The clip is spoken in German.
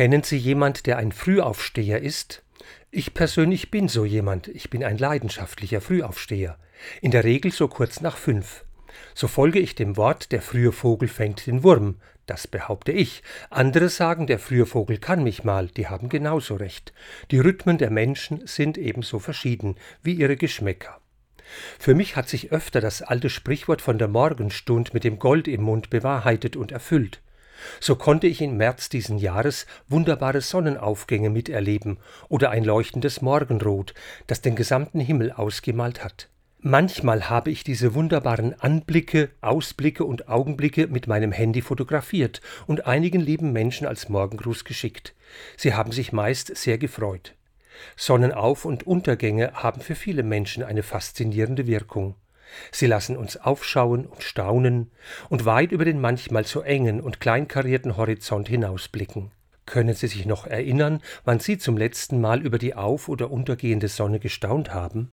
Kennen Sie jemand, der ein Frühaufsteher ist? Ich persönlich bin so jemand. Ich bin ein leidenschaftlicher Frühaufsteher. In der Regel so kurz nach fünf. So folge ich dem Wort, der frühe Vogel fängt den Wurm. Das behaupte ich. Andere sagen, der frühe Vogel kann mich mal. Die haben genauso recht. Die Rhythmen der Menschen sind ebenso verschieden wie ihre Geschmäcker. Für mich hat sich öfter das alte Sprichwort von der Morgenstund mit dem Gold im Mund bewahrheitet und erfüllt. So konnte ich im März diesen Jahres wunderbare Sonnenaufgänge miterleben oder ein leuchtendes Morgenrot, das den gesamten Himmel ausgemalt hat. Manchmal habe ich diese wunderbaren Anblicke, Ausblicke und Augenblicke mit meinem Handy fotografiert und einigen lieben Menschen als Morgengruß geschickt. Sie haben sich meist sehr gefreut. Sonnenauf- und Untergänge haben für viele Menschen eine faszinierende Wirkung. Sie lassen uns aufschauen und staunen und weit über den manchmal so engen und kleinkarierten Horizont hinausblicken. Können Sie sich noch erinnern, wann Sie zum letzten Mal über die auf- oder untergehende Sonne gestaunt haben?